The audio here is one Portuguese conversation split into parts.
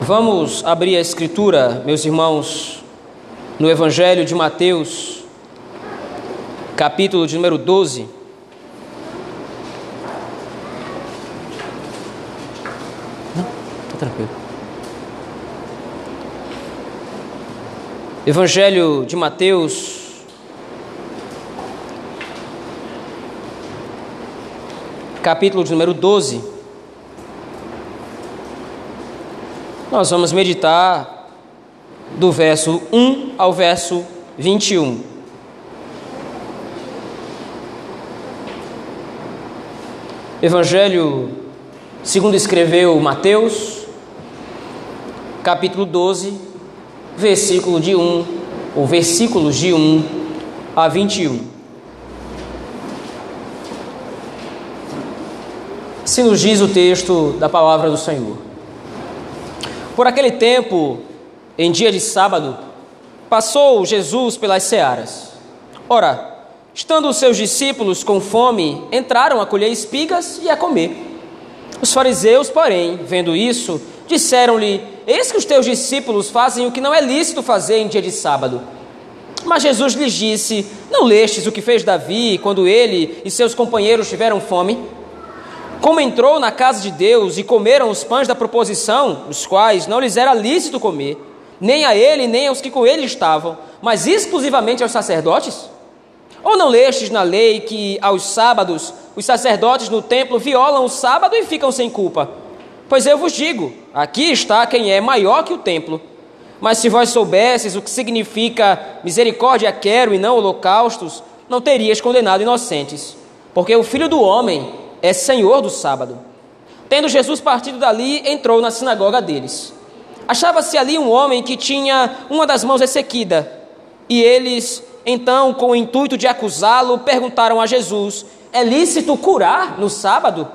Vamos abrir a escritura, meus irmãos, no Evangelho de Mateus, capítulo de número 12. Não, tá tranquilo. Evangelho de Mateus, capítulo de número 12. Nós vamos meditar do verso 1 ao verso 21. Evangelho segundo escreveu Mateus, capítulo 12, versículo de 1, ou versículos de 1 a 21. Se nos diz o texto da palavra do Senhor. Por aquele tempo, em dia de sábado, passou Jesus pelas searas. Ora, estando os seus discípulos com fome, entraram a colher espigas e a comer. Os fariseus, porém, vendo isso, disseram-lhe: Eis que os teus discípulos fazem o que não é lícito fazer em dia de sábado. Mas Jesus lhes disse: Não lestes o que fez Davi quando ele e seus companheiros tiveram fome? Como entrou na casa de Deus e comeram os pães da proposição, os quais não lhes era lícito comer, nem a ele, nem aos que com ele estavam, mas exclusivamente aos sacerdotes? Ou não lestes na lei que aos sábados os sacerdotes no templo violam o sábado e ficam sem culpa? Pois eu vos digo: aqui está quem é maior que o templo. Mas se vós soubesses o que significa misericórdia quero e não holocaustos, não terias condenado inocentes. Porque o filho do homem é senhor do sábado. Tendo Jesus partido dali, entrou na sinagoga deles. Achava-se ali um homem que tinha uma das mãos ressequida. E eles, então, com o intuito de acusá-lo, perguntaram a Jesus: É lícito curar no sábado?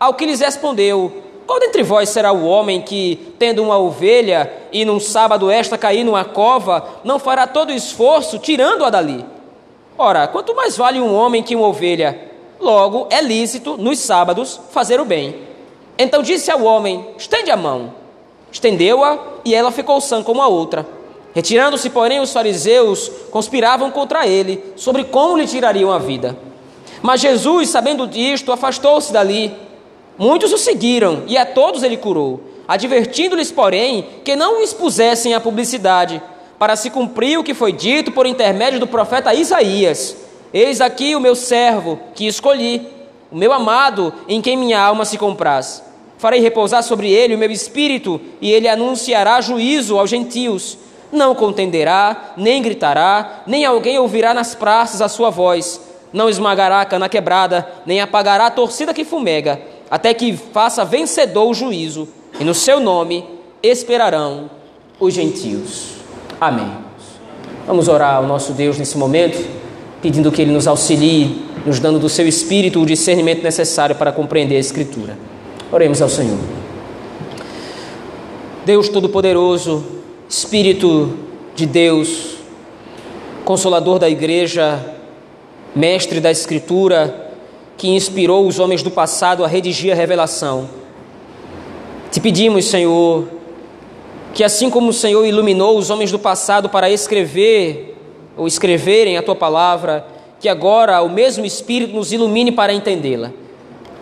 Ao que lhes respondeu: Qual dentre vós será o homem que, tendo uma ovelha e num sábado esta cair numa cova, não fará todo o esforço tirando-a dali? Ora, quanto mais vale um homem que uma ovelha? Logo, é lícito, nos sábados, fazer o bem. Então disse ao homem: Estende a mão. Estendeu-a e ela ficou sã como a outra. Retirando-se, porém, os fariseus conspiravam contra ele sobre como lhe tirariam a vida. Mas Jesus, sabendo disto, afastou-se dali. Muitos o seguiram e a todos ele curou, advertindo-lhes, porém, que não o expusessem à publicidade, para se cumprir o que foi dito por intermédio do profeta Isaías Eis aqui o meu servo que escolhi, o meu amado, em quem minha alma se compraz. Farei repousar sobre ele o meu espírito, e ele anunciará juízo aos gentios. Não contenderá, nem gritará, nem alguém ouvirá nas praças a sua voz. Não esmagará a cana quebrada, nem apagará a torcida que fumega, até que faça vencedor o juízo, e no seu nome esperarão os gentios. Amém. Vamos orar ao nosso Deus nesse momento pedindo que Ele nos auxilie, nos dando do seu espírito o discernimento necessário para compreender a Escritura. Oremos ao Senhor. Deus Todo-Poderoso, Espírito de Deus, Consolador da Igreja, Mestre da Escritura, que inspirou os homens do passado a redigir a revelação. Te pedimos, Senhor, que assim como o Senhor iluminou os homens do passado para escrever ou escreverem a tua palavra, que agora o mesmo Espírito nos ilumine para entendê-la.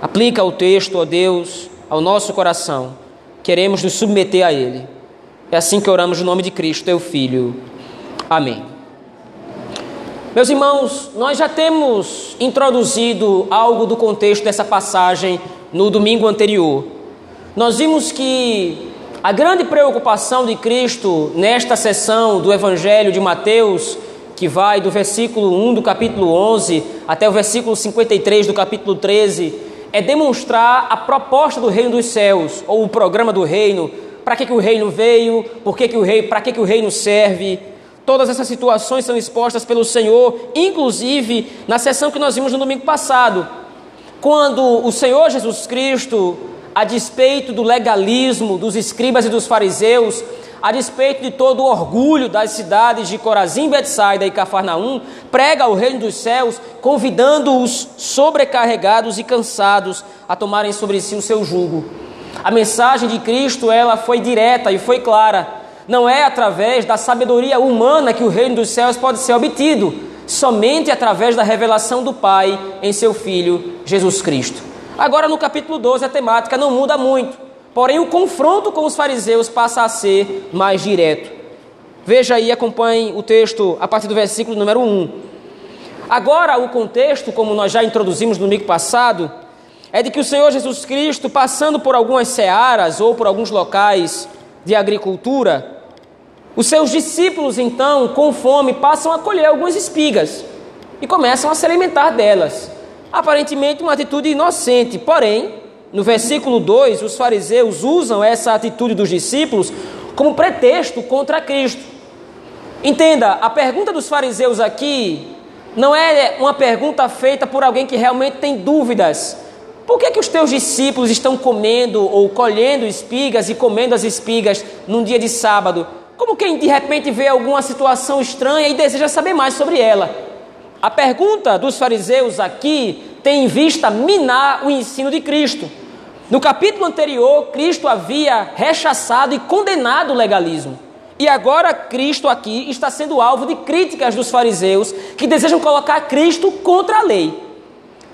Aplica o texto, ó Deus, ao nosso coração. Queremos nos submeter a ele. É assim que oramos no nome de Cristo, teu Filho. Amém. Meus irmãos, nós já temos introduzido algo do contexto dessa passagem no domingo anterior. Nós vimos que a grande preocupação de Cristo nesta sessão do Evangelho de Mateus que vai do versículo 1 do capítulo 11 até o versículo 53 do capítulo 13, é demonstrar a proposta do reino dos céus, ou o programa do reino, para que, que o reino veio, que, que o rei, para que, que o reino serve. Todas essas situações são expostas pelo Senhor, inclusive na sessão que nós vimos no domingo passado, quando o Senhor Jesus Cristo, a despeito do legalismo dos escribas e dos fariseus, a despeito de todo o orgulho das cidades de Corazim, Betsaida e Cafarnaum, prega o reino dos céus, convidando os sobrecarregados e cansados a tomarem sobre si o seu jugo. A mensagem de Cristo, ela foi direta e foi clara. Não é através da sabedoria humana que o reino dos céus pode ser obtido, somente através da revelação do Pai em seu Filho Jesus Cristo. Agora, no capítulo 12, a temática não muda muito, porém, o confronto com os fariseus passa a ser mais direto. Veja aí, acompanhe o texto a partir do versículo número 1. Agora, o contexto, como nós já introduzimos no domingo passado, é de que o Senhor Jesus Cristo, passando por algumas searas ou por alguns locais de agricultura, os seus discípulos, então, com fome, passam a colher algumas espigas e começam a se alimentar delas. Aparentemente, uma atitude inocente, porém, no versículo 2, os fariseus usam essa atitude dos discípulos como pretexto contra Cristo. Entenda, a pergunta dos fariseus aqui não é uma pergunta feita por alguém que realmente tem dúvidas. Por que, que os teus discípulos estão comendo ou colhendo espigas e comendo as espigas num dia de sábado? Como quem de repente vê alguma situação estranha e deseja saber mais sobre ela. A pergunta dos fariseus aqui tem em vista minar o ensino de Cristo. No capítulo anterior, Cristo havia rechaçado e condenado o legalismo. E agora Cristo aqui está sendo alvo de críticas dos fariseus que desejam colocar Cristo contra a lei.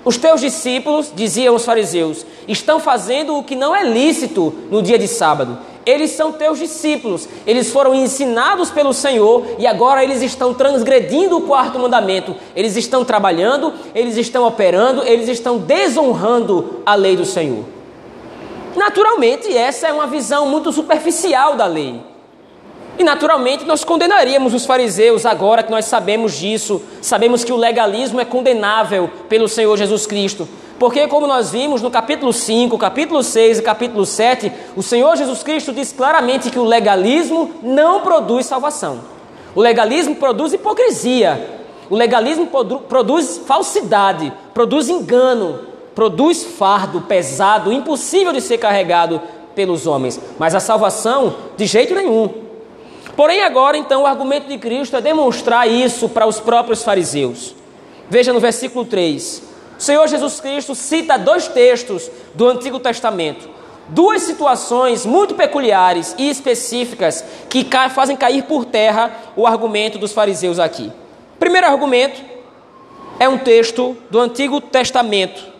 Os teus discípulos, diziam os fariseus, estão fazendo o que não é lícito no dia de sábado. Eles são teus discípulos, eles foram ensinados pelo Senhor e agora eles estão transgredindo o quarto mandamento. Eles estão trabalhando, eles estão operando, eles estão desonrando a lei do Senhor. Naturalmente, essa é uma visão muito superficial da lei. E naturalmente nós condenaríamos os fariseus agora que nós sabemos disso, sabemos que o legalismo é condenável pelo Senhor Jesus Cristo. Porque, como nós vimos no capítulo 5, capítulo 6 e capítulo 7, o Senhor Jesus Cristo diz claramente que o legalismo não produz salvação. O legalismo produz hipocrisia. O legalismo produz falsidade, produz engano, produz fardo pesado, impossível de ser carregado pelos homens. Mas a salvação, de jeito nenhum. Porém, agora, então, o argumento de Cristo é demonstrar isso para os próprios fariseus. Veja no versículo 3. O Senhor Jesus Cristo cita dois textos do Antigo Testamento, duas situações muito peculiares e específicas que fazem cair por terra o argumento dos fariseus aqui. Primeiro argumento é um texto do Antigo Testamento.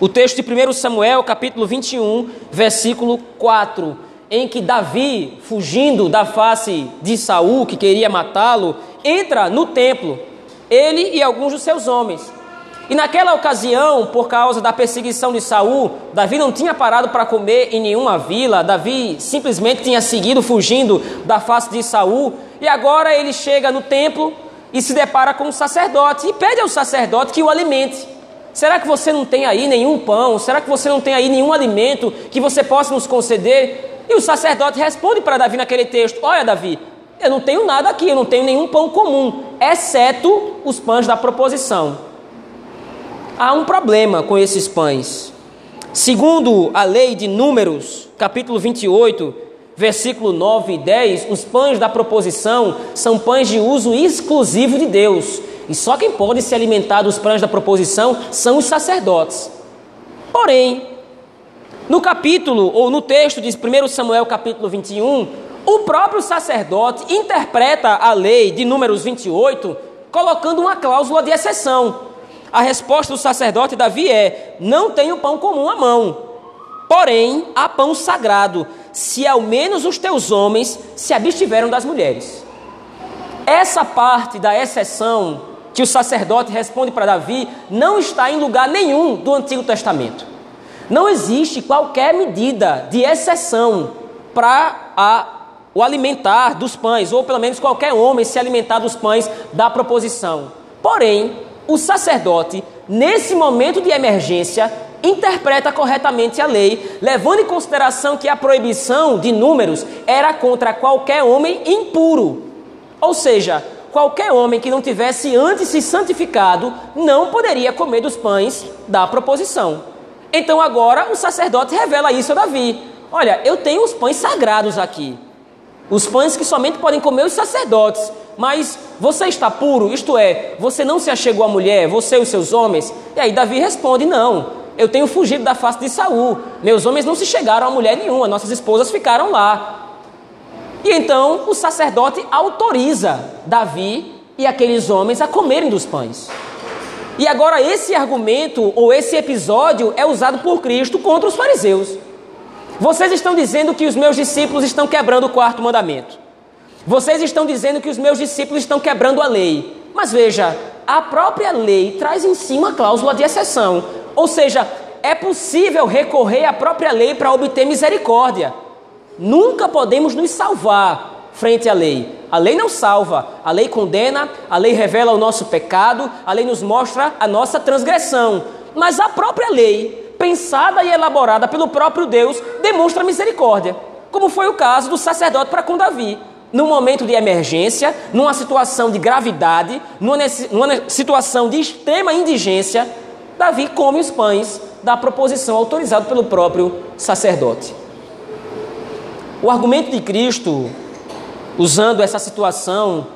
O texto de 1 Samuel, capítulo 21, versículo 4, em que Davi, fugindo da face de Saul, que queria matá-lo, entra no templo, ele e alguns dos seus homens. E naquela ocasião, por causa da perseguição de Saul, Davi não tinha parado para comer em nenhuma vila, Davi simplesmente tinha seguido fugindo da face de Saul, e agora ele chega no templo e se depara com um sacerdote e pede ao sacerdote que o alimente. Será que você não tem aí nenhum pão? Será que você não tem aí nenhum alimento que você possa nos conceder? E o sacerdote responde para Davi naquele texto: Olha, Davi, eu não tenho nada aqui, eu não tenho nenhum pão comum, exceto os pães da proposição há um problema com esses pães. Segundo a lei de Números, capítulo 28, versículo 9 e 10, os pães da proposição são pães de uso exclusivo de Deus. E só quem pode se alimentar dos pães da proposição são os sacerdotes. Porém, no capítulo, ou no texto de 1 Samuel capítulo 21, o próprio sacerdote interpreta a lei de Números 28, colocando uma cláusula de exceção. A resposta do sacerdote Davi é: Não tenho pão comum à mão, porém há pão sagrado, se ao menos os teus homens se abstiveram das mulheres. Essa parte da exceção que o sacerdote responde para Davi não está em lugar nenhum do Antigo Testamento. Não existe qualquer medida de exceção para o alimentar dos pães, ou pelo menos qualquer homem se alimentar dos pães da proposição. Porém, o sacerdote, nesse momento de emergência, interpreta corretamente a lei, levando em consideração que a proibição de números era contra qualquer homem impuro. Ou seja, qualquer homem que não tivesse antes se santificado não poderia comer dos pães da proposição. Então agora o sacerdote revela isso a Davi: Olha, eu tenho os pães sagrados aqui. Os pães que somente podem comer os sacerdotes. Mas você está puro? Isto é, você não se achegou à mulher, você e os seus homens? E aí Davi responde: Não, Eu tenho fugido da face de Saul. Meus homens não se chegaram a mulher nenhuma, nossas esposas ficaram lá. E então o sacerdote autoriza Davi e aqueles homens a comerem dos pães. E agora esse argumento ou esse episódio é usado por Cristo contra os fariseus. Vocês estão dizendo que os meus discípulos estão quebrando o quarto mandamento. Vocês estão dizendo que os meus discípulos estão quebrando a lei. Mas veja, a própria lei traz em si uma cláusula de exceção. Ou seja, é possível recorrer à própria lei para obter misericórdia. Nunca podemos nos salvar frente à lei. A lei não salva, a lei condena, a lei revela o nosso pecado, a lei nos mostra a nossa transgressão. Mas a própria lei, pensada e elaborada pelo próprio Deus, demonstra misericórdia, como foi o caso do sacerdote para com Davi. Num momento de emergência, numa situação de gravidade, numa, numa situação de extrema indigência, Davi come os pães da proposição autorizada pelo próprio sacerdote. O argumento de Cristo, usando essa situação,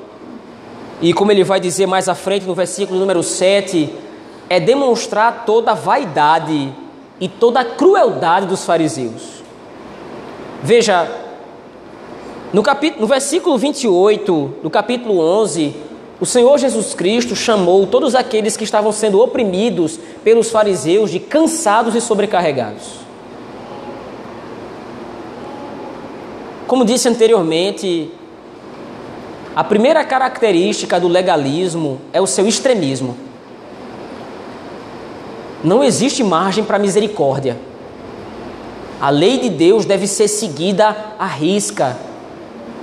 e como ele vai dizer mais à frente no versículo número 7, é demonstrar toda a vaidade e toda a crueldade dos fariseus. Veja, no, capítulo, no versículo 28, do capítulo 11, o Senhor Jesus Cristo chamou todos aqueles que estavam sendo oprimidos pelos fariseus de cansados e sobrecarregados. Como disse anteriormente, a primeira característica do legalismo é o seu extremismo. Não existe margem para misericórdia. A lei de Deus deve ser seguida à risca.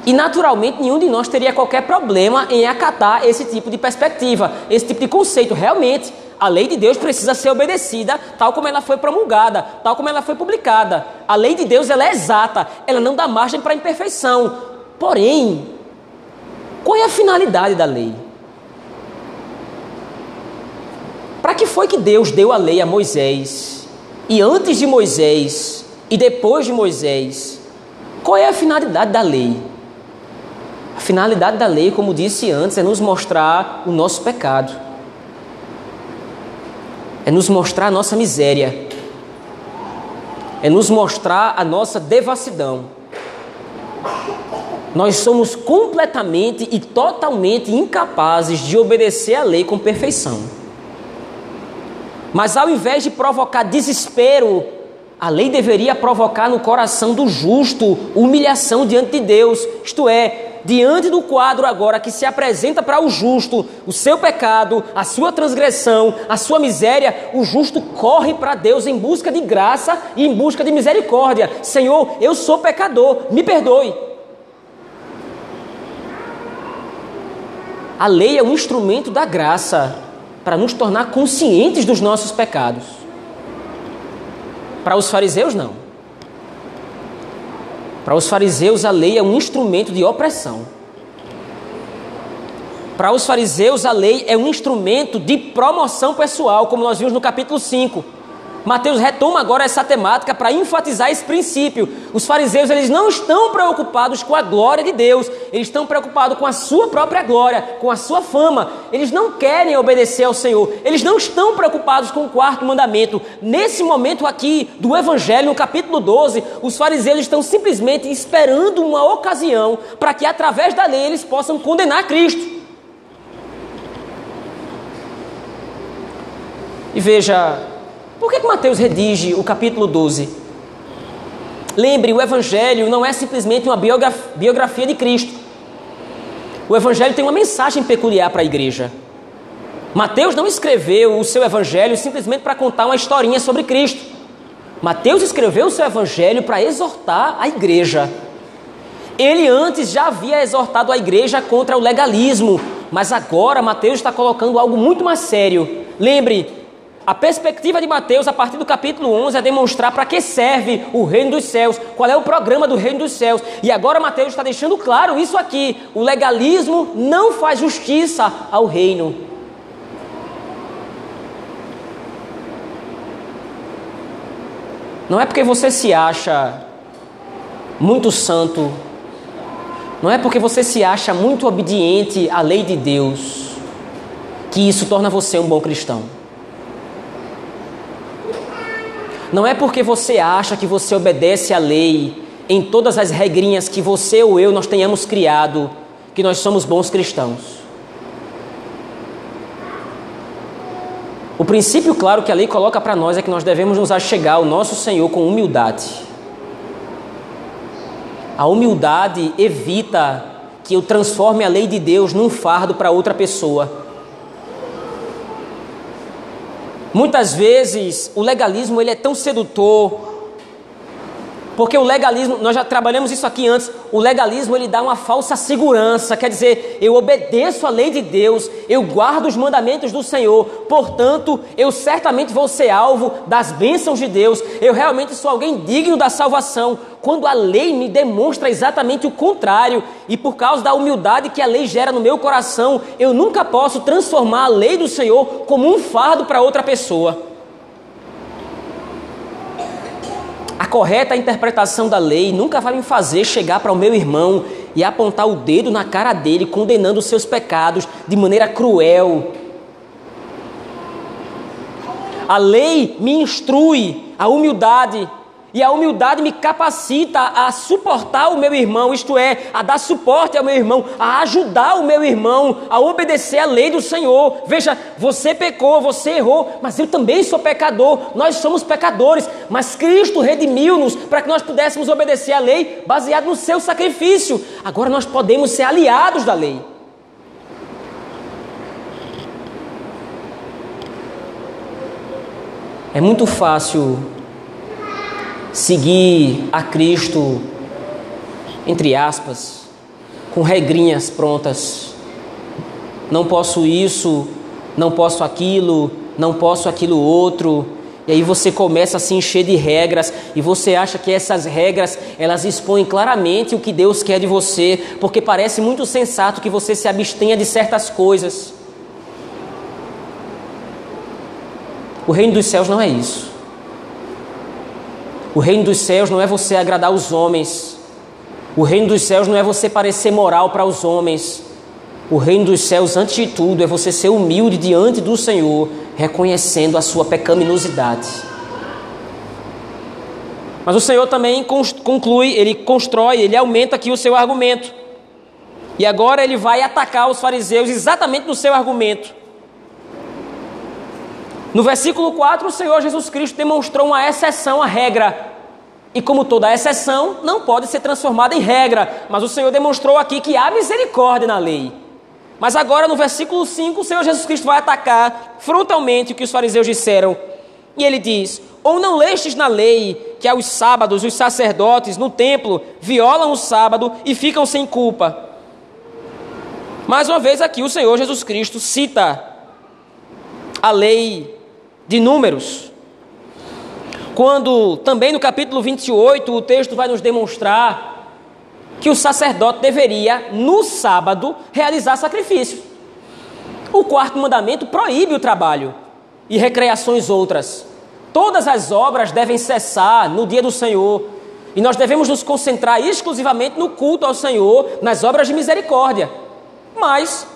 E naturalmente nenhum de nós teria qualquer problema em acatar esse tipo de perspectiva, esse tipo de conceito. Realmente, a lei de Deus precisa ser obedecida tal como ela foi promulgada, tal como ela foi publicada. A lei de Deus ela é exata, ela não dá margem para imperfeição. Porém, qual é a finalidade da lei? Para que foi que Deus deu a lei a Moisés? E antes de Moisés e depois de Moisés, qual é a finalidade da lei? A finalidade da lei, como disse antes, é nos mostrar o nosso pecado é nos mostrar a nossa miséria, é nos mostrar a nossa devassidão. Nós somos completamente e totalmente incapazes de obedecer à lei com perfeição. Mas ao invés de provocar desespero, a lei deveria provocar no coração do justo humilhação diante de Deus, isto é, diante do quadro agora que se apresenta para o justo, o seu pecado, a sua transgressão, a sua miséria, o justo corre para Deus em busca de graça e em busca de misericórdia. Senhor, eu sou pecador, me perdoe. A lei é um instrumento da graça para nos tornar conscientes dos nossos pecados. Para os fariseus, não. Para os fariseus, a lei é um instrumento de opressão. Para os fariseus, a lei é um instrumento de promoção pessoal, como nós vimos no capítulo 5. Mateus retoma agora essa temática para enfatizar esse princípio. Os fariseus eles não estão preocupados com a glória de Deus, eles estão preocupados com a sua própria glória, com a sua fama. Eles não querem obedecer ao Senhor, eles não estão preocupados com o quarto mandamento. Nesse momento aqui do Evangelho, no capítulo 12, os fariseus estão simplesmente esperando uma ocasião para que através da lei eles possam condenar Cristo. E veja, por que, que Mateus redige o capítulo 12? Lembre, o Evangelho não é simplesmente uma biografia de Cristo. O Evangelho tem uma mensagem peculiar para a igreja. Mateus não escreveu o seu Evangelho simplesmente para contar uma historinha sobre Cristo. Mateus escreveu o seu Evangelho para exortar a igreja. Ele antes já havia exortado a igreja contra o legalismo, mas agora Mateus está colocando algo muito mais sério. Lembre, a perspectiva de Mateus, a partir do capítulo 11, é demonstrar para que serve o reino dos céus, qual é o programa do reino dos céus. E agora Mateus está deixando claro isso aqui: o legalismo não faz justiça ao reino. Não é porque você se acha muito santo, não é porque você se acha muito obediente à lei de Deus, que isso torna você um bom cristão. Não é porque você acha que você obedece à lei em todas as regrinhas que você ou eu nós tenhamos criado que nós somos bons cristãos. O princípio claro que a lei coloca para nós é que nós devemos nos achegar ao nosso Senhor com humildade. A humildade evita que eu transforme a lei de Deus num fardo para outra pessoa. Muitas vezes o legalismo ele é tão sedutor, porque o legalismo, nós já trabalhamos isso aqui antes, o legalismo ele dá uma falsa segurança, quer dizer, eu obedeço a lei de Deus, eu guardo os mandamentos do Senhor, portanto, eu certamente vou ser alvo das bênçãos de Deus, eu realmente sou alguém digno da salvação, quando a lei me demonstra exatamente o contrário, e por causa da humildade que a lei gera no meu coração, eu nunca posso transformar a lei do Senhor como um fardo para outra pessoa. A correta interpretação da lei nunca vai me fazer chegar para o meu irmão e apontar o dedo na cara dele, condenando os seus pecados de maneira cruel. A lei me instrui a humildade e a humildade me capacita a suportar o meu irmão, isto é, a dar suporte ao meu irmão, a ajudar o meu irmão a obedecer a lei do Senhor. Veja, você pecou, você errou, mas eu também sou pecador, nós somos pecadores, mas Cristo redimiu-nos para que nós pudéssemos obedecer a lei baseado no seu sacrifício. Agora nós podemos ser aliados da lei. É muito fácil seguir a Cristo, entre aspas, com regrinhas prontas. Não posso isso, não posso aquilo, não posso aquilo outro. E aí você começa a se encher de regras e você acha que essas regras elas expõem claramente o que Deus quer de você, porque parece muito sensato que você se abstenha de certas coisas. O reino dos céus não é isso. O reino dos céus não é você agradar os homens. O reino dos céus não é você parecer moral para os homens. O reino dos céus, antes de tudo, é você ser humilde diante do Senhor, reconhecendo a sua pecaminosidade. Mas o Senhor também conclui, ele constrói, ele aumenta aqui o seu argumento. E agora ele vai atacar os fariseus exatamente no seu argumento. No versículo 4, o Senhor Jesus Cristo demonstrou uma exceção à regra. E como toda exceção, não pode ser transformada em regra. Mas o Senhor demonstrou aqui que há misericórdia na lei. Mas agora, no versículo 5, o Senhor Jesus Cristo vai atacar frontalmente o que os fariseus disseram. E ele diz: Ou não lestes na lei que aos sábados os sacerdotes no templo violam o sábado e ficam sem culpa? Mais uma vez aqui o Senhor Jesus Cristo cita a lei de Números, quando também no capítulo 28 o texto vai nos demonstrar que o sacerdote deveria, no sábado, realizar sacrifício. O quarto mandamento proíbe o trabalho e recreações outras. Todas as obras devem cessar no dia do Senhor e nós devemos nos concentrar exclusivamente no culto ao Senhor, nas obras de misericórdia. Mas,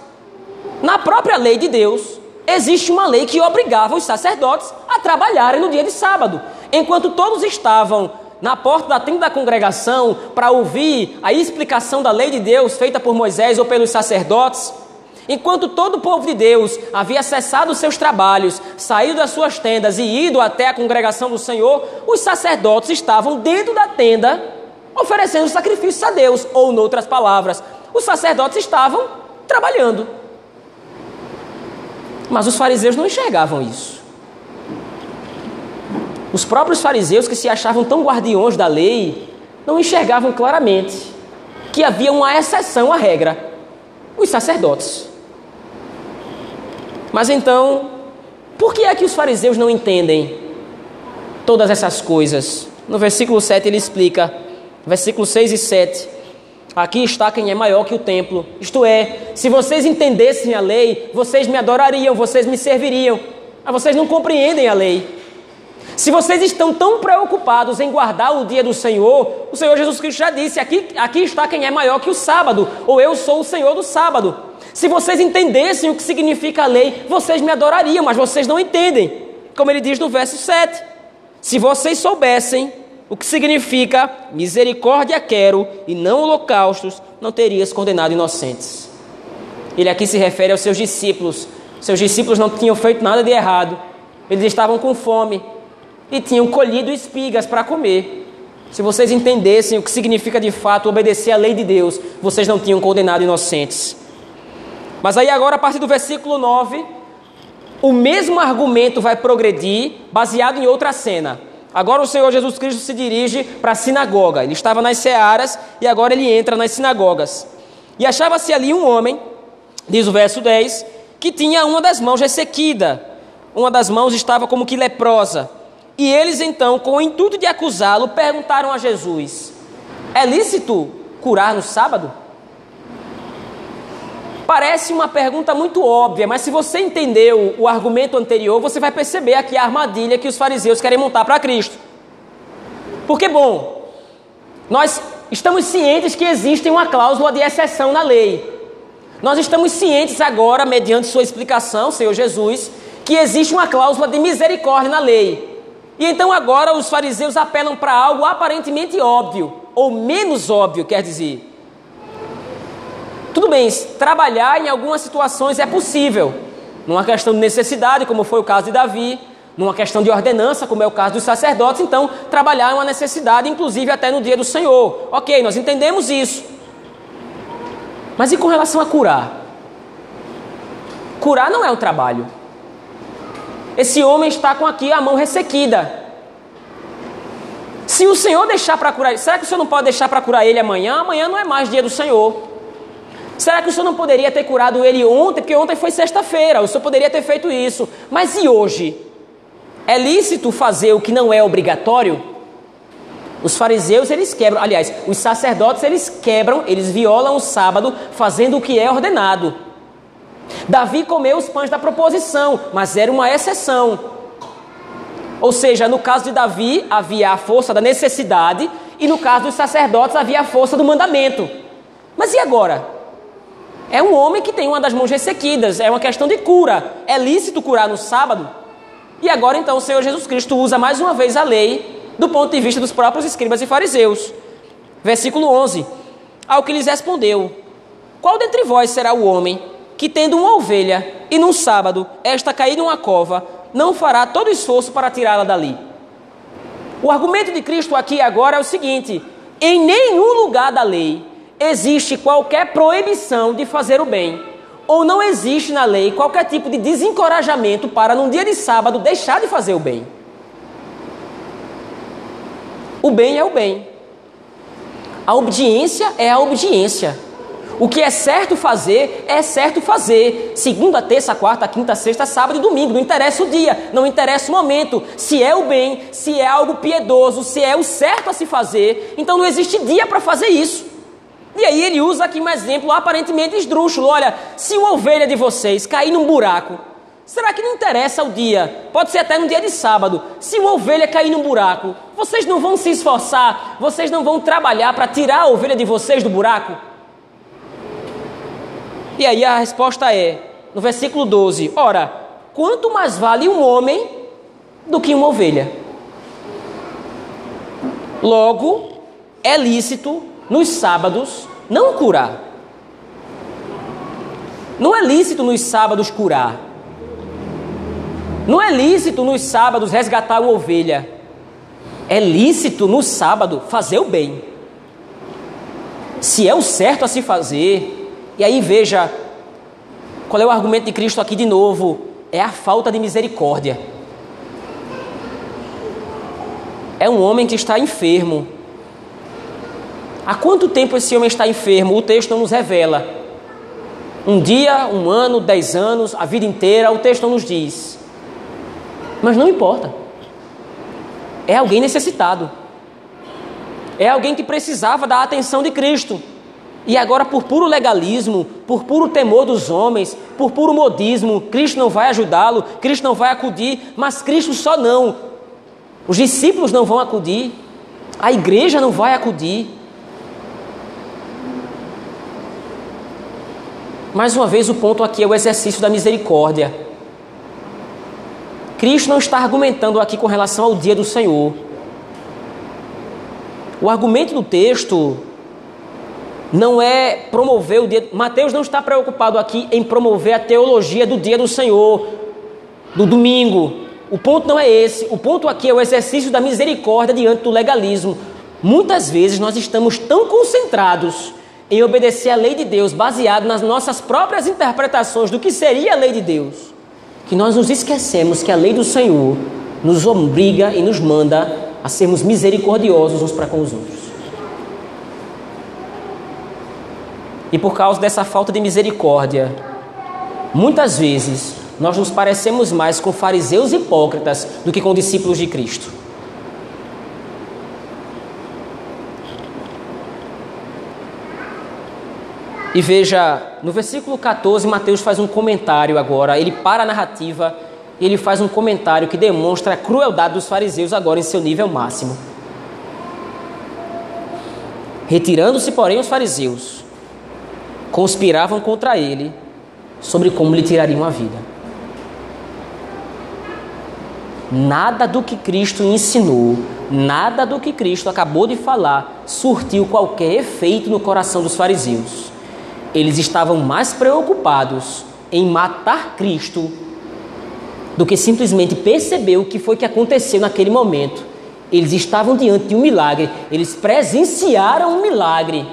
na própria lei de Deus, existe uma lei que obrigava os sacerdotes a trabalharem no dia de sábado. Enquanto todos estavam na porta da tenda da congregação para ouvir a explicação da lei de Deus feita por Moisés ou pelos sacerdotes, enquanto todo o povo de Deus havia cessado seus trabalhos, saído das suas tendas e ido até a congregação do Senhor, os sacerdotes estavam dentro da tenda oferecendo sacrifícios a Deus, ou, em outras palavras, os sacerdotes estavam trabalhando. Mas os fariseus não enxergavam isso. Os próprios fariseus, que se achavam tão guardiões da lei, não enxergavam claramente que havia uma exceção à regra: os sacerdotes. Mas então, por que é que os fariseus não entendem todas essas coisas? No versículo 7 ele explica, versículos 6 e 7. Aqui está quem é maior que o templo. Isto é, se vocês entendessem a lei, vocês me adorariam, vocês me serviriam. Mas vocês não compreendem a lei. Se vocês estão tão preocupados em guardar o dia do Senhor, o Senhor Jesus Cristo já disse: aqui, aqui está quem é maior que o sábado, ou eu sou o Senhor do sábado. Se vocês entendessem o que significa a lei, vocês me adorariam, mas vocês não entendem. Como ele diz no verso 7. Se vocês soubessem o que significa misericórdia quero e não holocaustos, não terias condenado inocentes. Ele aqui se refere aos seus discípulos. Seus discípulos não tinham feito nada de errado. Eles estavam com fome e tinham colhido espigas para comer. Se vocês entendessem o que significa de fato obedecer à lei de Deus, vocês não tinham condenado inocentes. Mas aí agora, a partir do versículo 9, o mesmo argumento vai progredir baseado em outra cena. Agora o Senhor Jesus Cristo se dirige para a sinagoga. Ele estava nas searas e agora ele entra nas sinagogas. E achava-se ali um homem, diz o verso 10, que tinha uma das mãos ressequida. Uma das mãos estava como que leprosa. E eles então, com o intuito de acusá-lo, perguntaram a Jesus: É lícito curar no sábado? Parece uma pergunta muito óbvia, mas se você entendeu o argumento anterior, você vai perceber aqui a armadilha que os fariseus querem montar para Cristo. Porque, bom, nós estamos cientes que existe uma cláusula de exceção na lei. Nós estamos cientes agora, mediante sua explicação, Senhor Jesus, que existe uma cláusula de misericórdia na lei. E então agora os fariseus apelam para algo aparentemente óbvio, ou menos óbvio, quer dizer. Tudo bem, trabalhar em algumas situações é possível, numa questão de necessidade, como foi o caso de Davi, numa questão de ordenança, como é o caso dos sacerdotes, então trabalhar é uma necessidade, inclusive até no dia do Senhor. Ok, nós entendemos isso. Mas e com relação a curar? Curar não é um trabalho. Esse homem está com aqui a mão ressequida. Se o Senhor deixar para curar, será que o Senhor não pode deixar para curar ele amanhã? Amanhã não é mais dia do Senhor. Será que o Senhor não poderia ter curado ele ontem? Porque ontem foi sexta-feira, o Senhor poderia ter feito isso. Mas e hoje? É lícito fazer o que não é obrigatório? Os fariseus, eles quebram, aliás, os sacerdotes, eles quebram, eles violam o sábado fazendo o que é ordenado. Davi comeu os pães da proposição, mas era uma exceção. Ou seja, no caso de Davi havia a força da necessidade e no caso dos sacerdotes havia a força do mandamento. Mas e agora? É um homem que tem uma das mãos ressequidas, é uma questão de cura. É lícito curar no sábado? E agora então o Senhor Jesus Cristo usa mais uma vez a lei do ponto de vista dos próprios escribas e fariseus. Versículo 11: Ao que lhes respondeu: Qual dentre vós será o homem que tendo uma ovelha e num sábado esta cair numa cova, não fará todo esforço para tirá-la dali. O argumento de Cristo aqui agora é o seguinte: em nenhum lugar da lei existe qualquer proibição de fazer o bem, ou não existe na lei qualquer tipo de desencorajamento para num dia de sábado deixar de fazer o bem. O bem é o bem. A obediência é a obediência. O que é certo fazer, é certo fazer. Segunda, terça, quarta, quinta, sexta, sábado e domingo. Não interessa o dia, não interessa o momento. Se é o bem, se é algo piedoso, se é o certo a se fazer, então não existe dia para fazer isso. E aí ele usa aqui um exemplo aparentemente esdrúxulo. Olha, se uma ovelha de vocês cair num buraco, será que não interessa o dia? Pode ser até no dia de sábado. Se uma ovelha cair num buraco, vocês não vão se esforçar, vocês não vão trabalhar para tirar a ovelha de vocês do buraco? E aí a resposta é, no versículo 12: Ora, quanto mais vale um homem do que uma ovelha? Logo, é lícito nos sábados não curar. Não é lícito nos sábados curar. Não é lícito nos sábados resgatar uma ovelha. É lícito no sábado fazer o bem. Se é o certo a se fazer, e aí veja, qual é o argumento de Cristo aqui de novo? É a falta de misericórdia. É um homem que está enfermo. Há quanto tempo esse homem está enfermo? O texto não nos revela. Um dia, um ano, dez anos, a vida inteira, o texto não nos diz. Mas não importa. É alguém necessitado. É alguém que precisava da atenção de Cristo. E agora, por puro legalismo, por puro temor dos homens, por puro modismo, Cristo não vai ajudá-lo, Cristo não vai acudir, mas Cristo só não. Os discípulos não vão acudir, a igreja não vai acudir. Mais uma vez, o ponto aqui é o exercício da misericórdia. Cristo não está argumentando aqui com relação ao dia do Senhor. O argumento do texto não é promover o dia. Mateus não está preocupado aqui em promover a teologia do dia do Senhor, do domingo. O ponto não é esse. O ponto aqui é o exercício da misericórdia diante do legalismo. Muitas vezes nós estamos tão concentrados em obedecer à lei de Deus, baseado nas nossas próprias interpretações do que seria a lei de Deus, que nós nos esquecemos que a lei do Senhor nos obriga e nos manda a sermos misericordiosos uns para com os outros. E por causa dessa falta de misericórdia, muitas vezes nós nos parecemos mais com fariseus hipócritas do que com discípulos de Cristo. E veja, no versículo 14, Mateus faz um comentário agora, ele para a narrativa e ele faz um comentário que demonstra a crueldade dos fariseus agora em seu nível máximo. Retirando-se, porém, os fariseus, conspiravam contra ele sobre como lhe tirariam a vida. Nada do que Cristo ensinou, nada do que Cristo acabou de falar surtiu qualquer efeito no coração dos fariseus. Eles estavam mais preocupados em matar Cristo do que simplesmente perceber o que foi que aconteceu naquele momento. Eles estavam diante de um milagre, eles presenciaram um milagre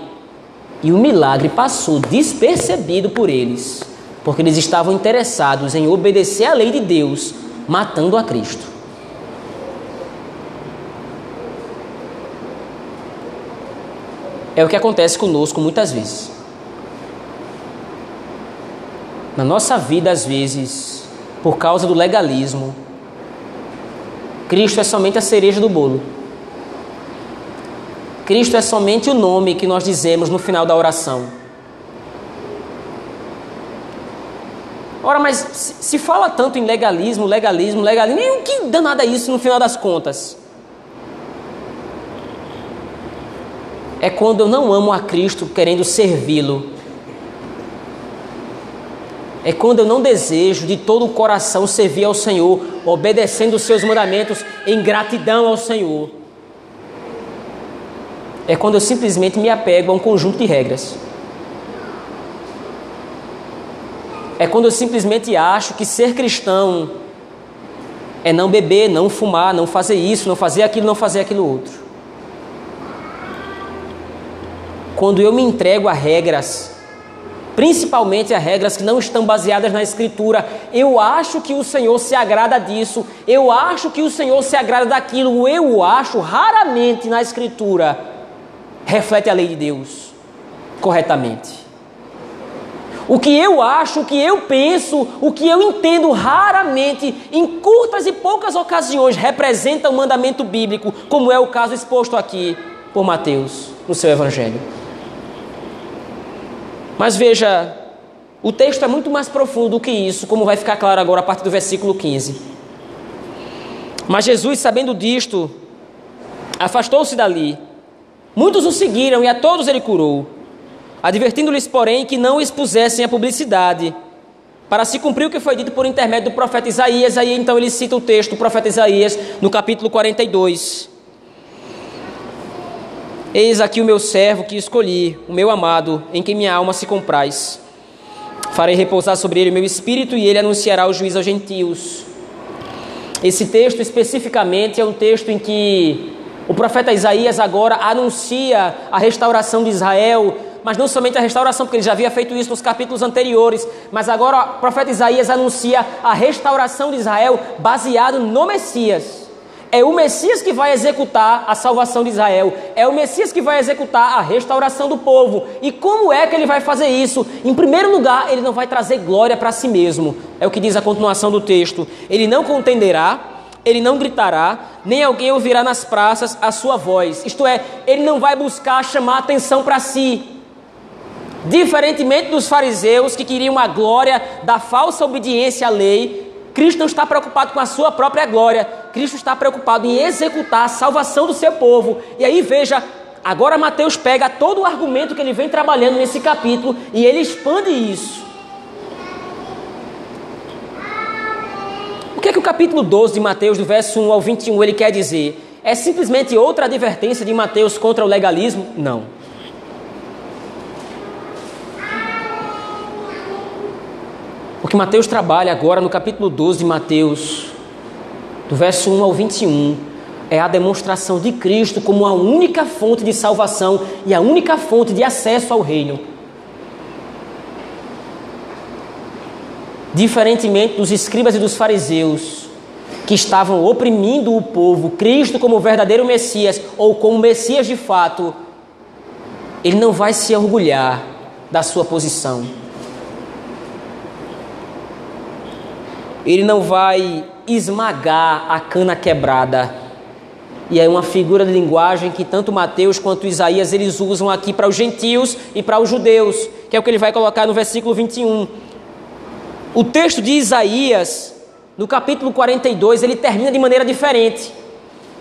e o milagre passou despercebido por eles, porque eles estavam interessados em obedecer à lei de Deus, matando a Cristo. É o que acontece conosco muitas vezes. Na nossa vida, às vezes, por causa do legalismo, Cristo é somente a cereja do bolo. Cristo é somente o nome que nós dizemos no final da oração. Ora, mas se fala tanto em legalismo, legalismo, legalismo, e o que danada é isso no final das contas? É quando eu não amo a Cristo querendo servi-lo. É quando eu não desejo de todo o coração servir ao Senhor, obedecendo os seus mandamentos em gratidão ao Senhor é quando eu simplesmente me apego a um conjunto de regras. É quando eu simplesmente acho que ser cristão é não beber, não fumar, não fazer isso, não fazer aquilo, não fazer aquilo outro. Quando eu me entrego a regras, principalmente a regras que não estão baseadas na Escritura, eu acho que o Senhor se agrada disso, eu acho que o Senhor se agrada daquilo, eu acho raramente na Escritura reflete a lei de Deus corretamente. O que eu acho, o que eu penso, o que eu entendo raramente, em curtas e poucas ocasiões, representa o mandamento bíblico, como é o caso exposto aqui por Mateus no seu Evangelho. Mas veja, o texto é muito mais profundo do que isso, como vai ficar claro agora a partir do versículo 15. Mas Jesus, sabendo disto, afastou-se dali Muitos o seguiram e a todos ele curou, advertindo-lhes, porém, que não expusessem a publicidade, para se cumprir o que foi dito por intermédio do profeta Isaías. Aí então ele cita o texto do profeta Isaías no capítulo 42. Eis aqui o meu servo que escolhi, o meu amado, em quem minha alma se compraz. Farei repousar sobre ele o meu espírito e ele anunciará o juízo aos gentios. Esse texto especificamente é um texto em que o profeta Isaías agora anuncia a restauração de Israel, mas não somente a restauração, porque ele já havia feito isso nos capítulos anteriores, mas agora o profeta Isaías anuncia a restauração de Israel baseado no Messias. É o Messias que vai executar a salvação de Israel. É o Messias que vai executar a restauração do povo. E como é que ele vai fazer isso? Em primeiro lugar, ele não vai trazer glória para si mesmo. É o que diz a continuação do texto. Ele não contenderá, ele não gritará, nem alguém ouvirá nas praças a sua voz. Isto é, ele não vai buscar chamar atenção para si. Diferentemente dos fariseus que queriam a glória da falsa obediência à lei, Cristo não está preocupado com a sua própria glória. Cristo está preocupado em executar a salvação do seu povo. E aí veja, agora Mateus pega todo o argumento que ele vem trabalhando nesse capítulo e ele expande isso. O que é que o capítulo 12 de Mateus, do verso 1 ao 21, ele quer dizer? É simplesmente outra advertência de Mateus contra o legalismo? Não. Que Mateus trabalha agora no capítulo 12 de Mateus, do verso 1 ao 21, é a demonstração de Cristo como a única fonte de salvação e a única fonte de acesso ao reino. Diferentemente dos escribas e dos fariseus, que estavam oprimindo o povo, Cristo como verdadeiro Messias ou como Messias de fato, ele não vai se orgulhar da sua posição. Ele não vai esmagar a cana quebrada. E é uma figura de linguagem que tanto Mateus quanto Isaías eles usam aqui para os gentios e para os judeus, que é o que ele vai colocar no versículo 21. O texto de Isaías, no capítulo 42, ele termina de maneira diferente.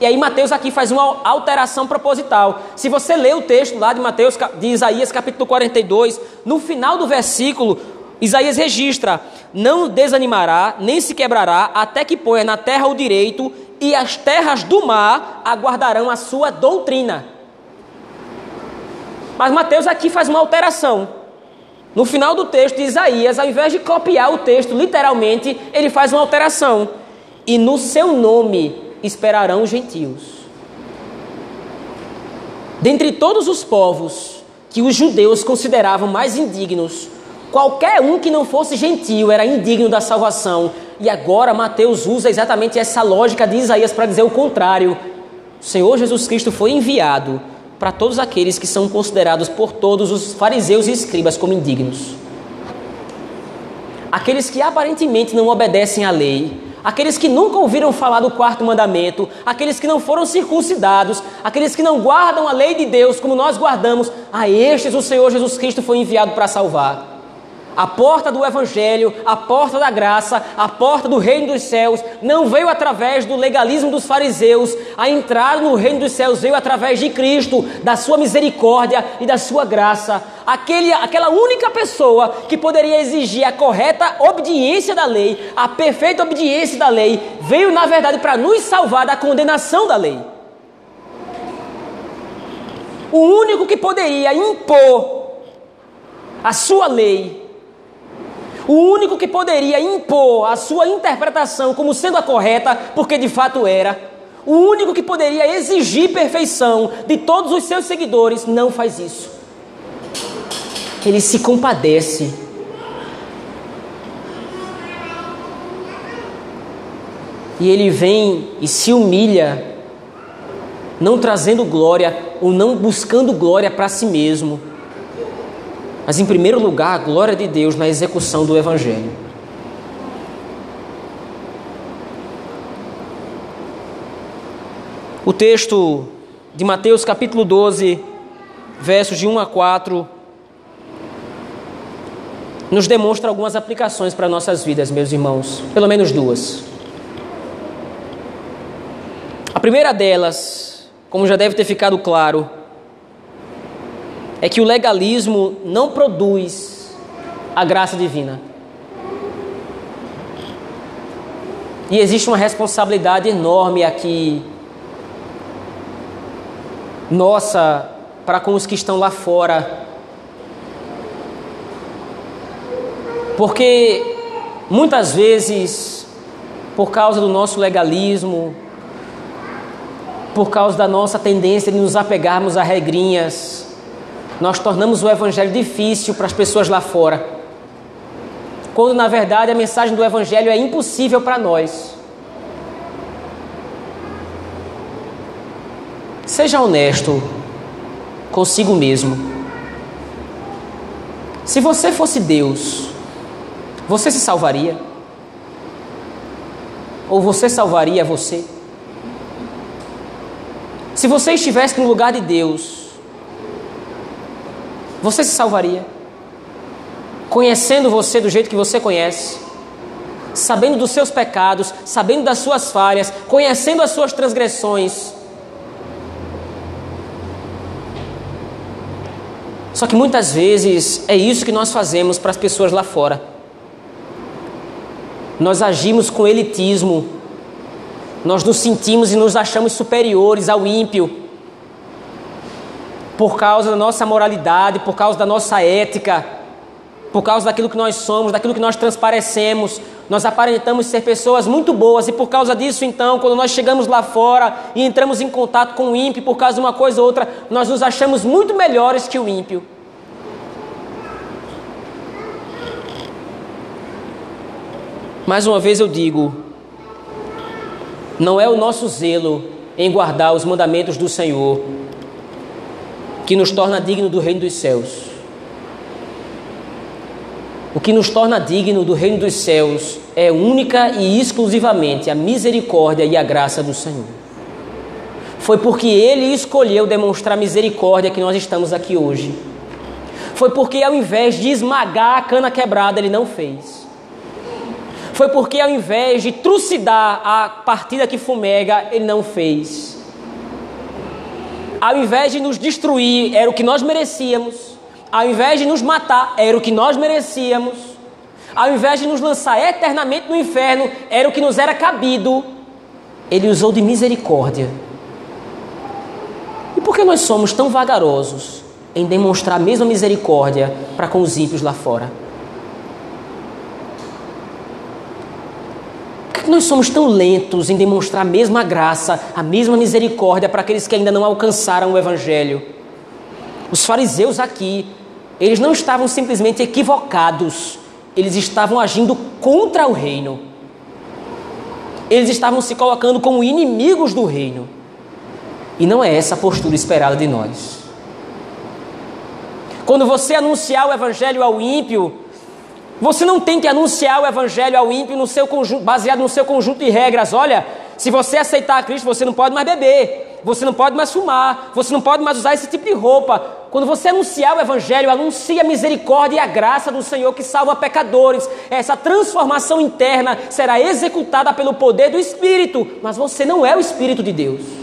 E aí Mateus aqui faz uma alteração proposital. Se você ler o texto lá de Mateus de Isaías capítulo 42, no final do versículo, Isaías registra: Não desanimará, nem se quebrará, até que ponha na terra o direito, e as terras do mar aguardarão a sua doutrina. Mas Mateus aqui faz uma alteração. No final do texto de Isaías, ao invés de copiar o texto literalmente, ele faz uma alteração. E no seu nome esperarão os gentios. Dentre todos os povos que os judeus consideravam mais indignos, Qualquer um que não fosse gentil era indigno da salvação. E agora Mateus usa exatamente essa lógica de Isaías para dizer o contrário. O Senhor Jesus Cristo foi enviado para todos aqueles que são considerados por todos os fariseus e escribas como indignos. Aqueles que aparentemente não obedecem à lei, aqueles que nunca ouviram falar do quarto mandamento, aqueles que não foram circuncidados, aqueles que não guardam a lei de Deus como nós guardamos, a estes o Senhor Jesus Cristo foi enviado para salvar. A porta do Evangelho, a porta da graça, a porta do reino dos céus não veio através do legalismo dos fariseus. A entrada no reino dos céus veio através de Cristo, da sua misericórdia e da sua graça. Aquele, aquela única pessoa que poderia exigir a correta obediência da lei, a perfeita obediência da lei, veio na verdade para nos salvar da condenação da lei. O único que poderia impor a sua lei o único que poderia impor a sua interpretação como sendo a correta, porque de fato era, o único que poderia exigir perfeição de todos os seus seguidores, não faz isso. Ele se compadece. E ele vem e se humilha, não trazendo glória ou não buscando glória para si mesmo mas em primeiro lugar, a glória de Deus na execução do Evangelho. O texto de Mateus capítulo 12, versos de 1 a 4, nos demonstra algumas aplicações para nossas vidas, meus irmãos, pelo menos duas. A primeira delas, como já deve ter ficado claro, é que o legalismo não produz a graça divina. E existe uma responsabilidade enorme aqui, nossa, para com os que estão lá fora. Porque muitas vezes, por causa do nosso legalismo, por causa da nossa tendência de nos apegarmos a regrinhas, nós tornamos o Evangelho difícil para as pessoas lá fora, quando na verdade a mensagem do Evangelho é impossível para nós. Seja honesto consigo mesmo. Se você fosse Deus, você se salvaria? Ou você salvaria você? Se você estivesse no lugar de Deus, você se salvaria? Conhecendo você do jeito que você conhece, sabendo dos seus pecados, sabendo das suas falhas, conhecendo as suas transgressões. Só que muitas vezes é isso que nós fazemos para as pessoas lá fora. nós agimos com elitismo, nós nos sentimos e nos achamos superiores ao ímpio, por causa da nossa moralidade, por causa da nossa ética, por causa daquilo que nós somos, daquilo que nós transparecemos. Nós aparentamos ser pessoas muito boas e por causa disso, então, quando nós chegamos lá fora e entramos em contato com o ímpio por causa de uma coisa ou outra, nós nos achamos muito melhores que o ímpio. Mais uma vez eu digo, não é o nosso zelo em guardar os mandamentos do Senhor que nos torna digno do reino dos céus. O que nos torna digno do reino dos céus é única e exclusivamente a misericórdia e a graça do Senhor. Foi porque Ele escolheu demonstrar misericórdia que nós estamos aqui hoje. Foi porque, ao invés de esmagar a cana quebrada, Ele não fez. Foi porque, ao invés de trucidar a partida que fumega, Ele não fez. Ao invés de nos destruir, era o que nós merecíamos ao invés de nos matar, era o que nós merecíamos, ao invés de nos lançar eternamente no inferno, era o que nos era cabido, ele usou de misericórdia. E por que nós somos tão vagarosos em demonstrar a mesma misericórdia para com os ímpios lá fora? Por que nós somos tão lentos em demonstrar a mesma graça, a mesma misericórdia para aqueles que ainda não alcançaram o Evangelho? Os fariseus aqui eles não estavam simplesmente equivocados, eles estavam agindo contra o reino. Eles estavam se colocando como inimigos do reino. E não é essa a postura esperada de nós. Quando você anunciar o evangelho ao ímpio, você não tem que anunciar o evangelho ao ímpio no seu conjunto, baseado no seu conjunto de regras. Olha, se você aceitar a Cristo, você não pode mais beber, você não pode mais fumar, você não pode mais usar esse tipo de roupa. Quando você anunciar o Evangelho, anuncie a misericórdia e a graça do Senhor que salva pecadores. Essa transformação interna será executada pelo poder do Espírito, mas você não é o Espírito de Deus.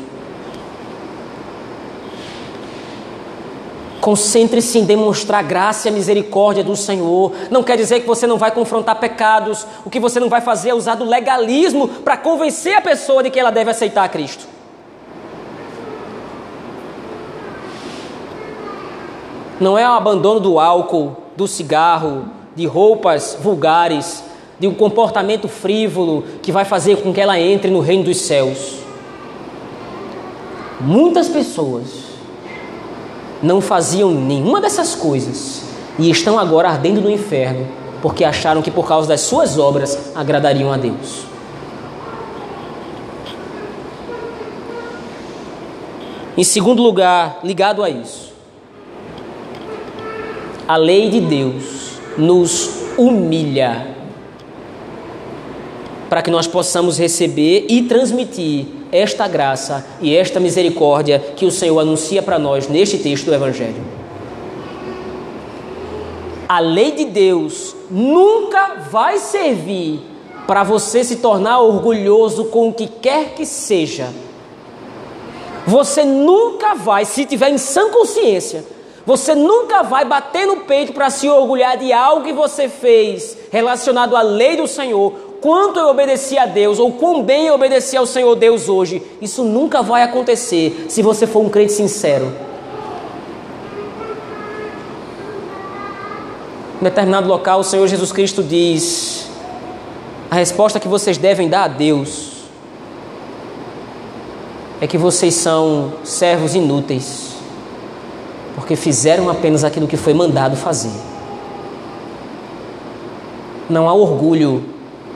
Concentre-se em demonstrar graça e misericórdia do Senhor. Não quer dizer que você não vai confrontar pecados. O que você não vai fazer é usar do legalismo para convencer a pessoa de que ela deve aceitar Cristo. Não é o abandono do álcool, do cigarro, de roupas vulgares, de um comportamento frívolo que vai fazer com que ela entre no reino dos céus. Muitas pessoas não faziam nenhuma dessas coisas e estão agora ardendo no inferno porque acharam que por causa das suas obras agradariam a Deus. Em segundo lugar, ligado a isso, a lei de Deus nos humilha para que nós possamos receber e transmitir esta graça e esta misericórdia que o Senhor anuncia para nós neste texto do Evangelho. A lei de Deus nunca vai servir para você se tornar orgulhoso com o que quer que seja. Você nunca vai, se tiver em sã consciência, você nunca vai bater no peito para se orgulhar de algo que você fez relacionado à lei do Senhor, quanto eu obedeci a Deus ou quão bem eu obedeci ao Senhor Deus hoje. Isso nunca vai acontecer se você for um crente sincero. Em determinado local, o Senhor Jesus Cristo diz: a resposta que vocês devem dar a Deus é que vocês são servos inúteis, porque fizeram apenas aquilo que foi mandado fazer. Não há orgulho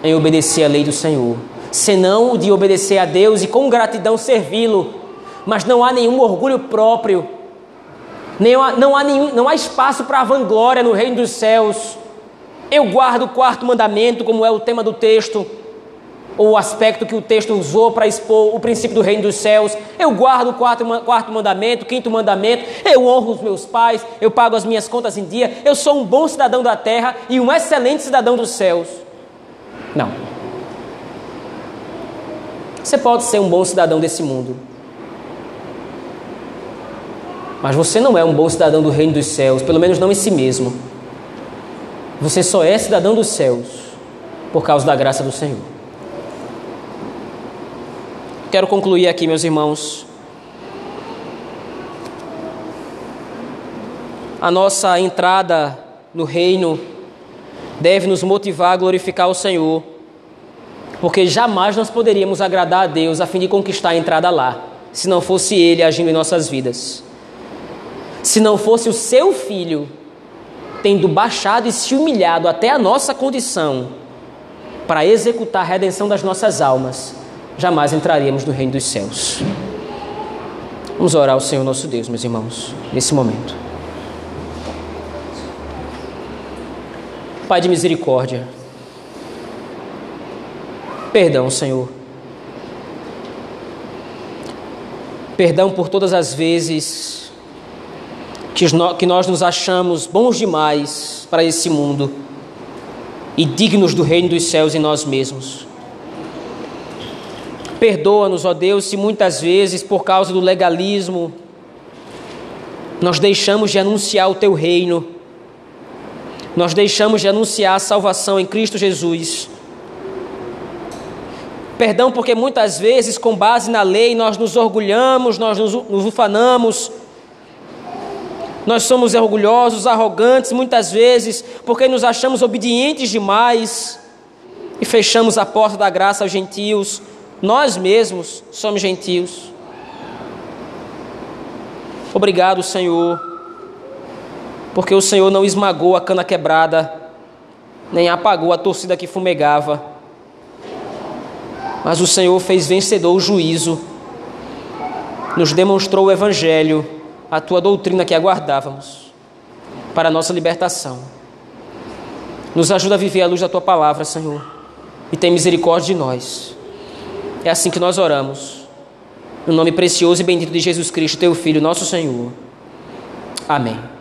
em obedecer a lei do Senhor, senão o de obedecer a Deus e com gratidão servi-lo, mas não há nenhum orgulho próprio, não há, não há, nenhum, não há espaço para a vanglória no reino dos céus. Eu guardo o quarto mandamento, como é o tema do texto, ou o aspecto que o texto usou para expor o princípio do reino dos céus. Eu guardo o quarto, quarto mandamento, quinto mandamento, eu honro os meus pais, eu pago as minhas contas em dia, eu sou um bom cidadão da terra e um excelente cidadão dos céus. Não. Você pode ser um bom cidadão desse mundo. Mas você não é um bom cidadão do reino dos céus, pelo menos não em si mesmo. Você só é cidadão dos céus por causa da graça do Senhor. Quero concluir aqui, meus irmãos. A nossa entrada no reino deve nos motivar a glorificar o Senhor, porque jamais nós poderíamos agradar a Deus a fim de conquistar a entrada lá, se não fosse Ele agindo em nossas vidas. Se não fosse o seu filho tendo baixado e se humilhado até a nossa condição para executar a redenção das nossas almas, jamais entraríamos no reino dos céus. Vamos orar ao Senhor nosso Deus, meus irmãos, nesse momento. Pai de misericórdia, perdão, Senhor. Perdão por todas as vezes que nós nos achamos bons demais para esse mundo e dignos do reino dos céus em nós mesmos. Perdoa-nos, ó Deus, se muitas vezes, por causa do legalismo, nós deixamos de anunciar o Teu reino nós deixamos de anunciar a salvação em Cristo Jesus. Perdão, porque muitas vezes, com base na lei, nós nos orgulhamos, nós nos, ufanamos, nós somos orgulhosos, arrogantes, muitas vezes, porque nos achamos obedientes demais e fechamos a porta da graça aos gentios. Nós mesmos somos gentios. Obrigado, Senhor porque o Senhor não esmagou a cana quebrada, nem apagou a torcida que fumegava, mas o Senhor fez vencedor o juízo, nos demonstrou o Evangelho, a tua doutrina que aguardávamos, para a nossa libertação. Nos ajuda a viver a luz da tua palavra, Senhor, e tem misericórdia de nós. É assim que nós oramos, no nome precioso e bendito de Jesus Cristo, teu Filho, nosso Senhor. Amém.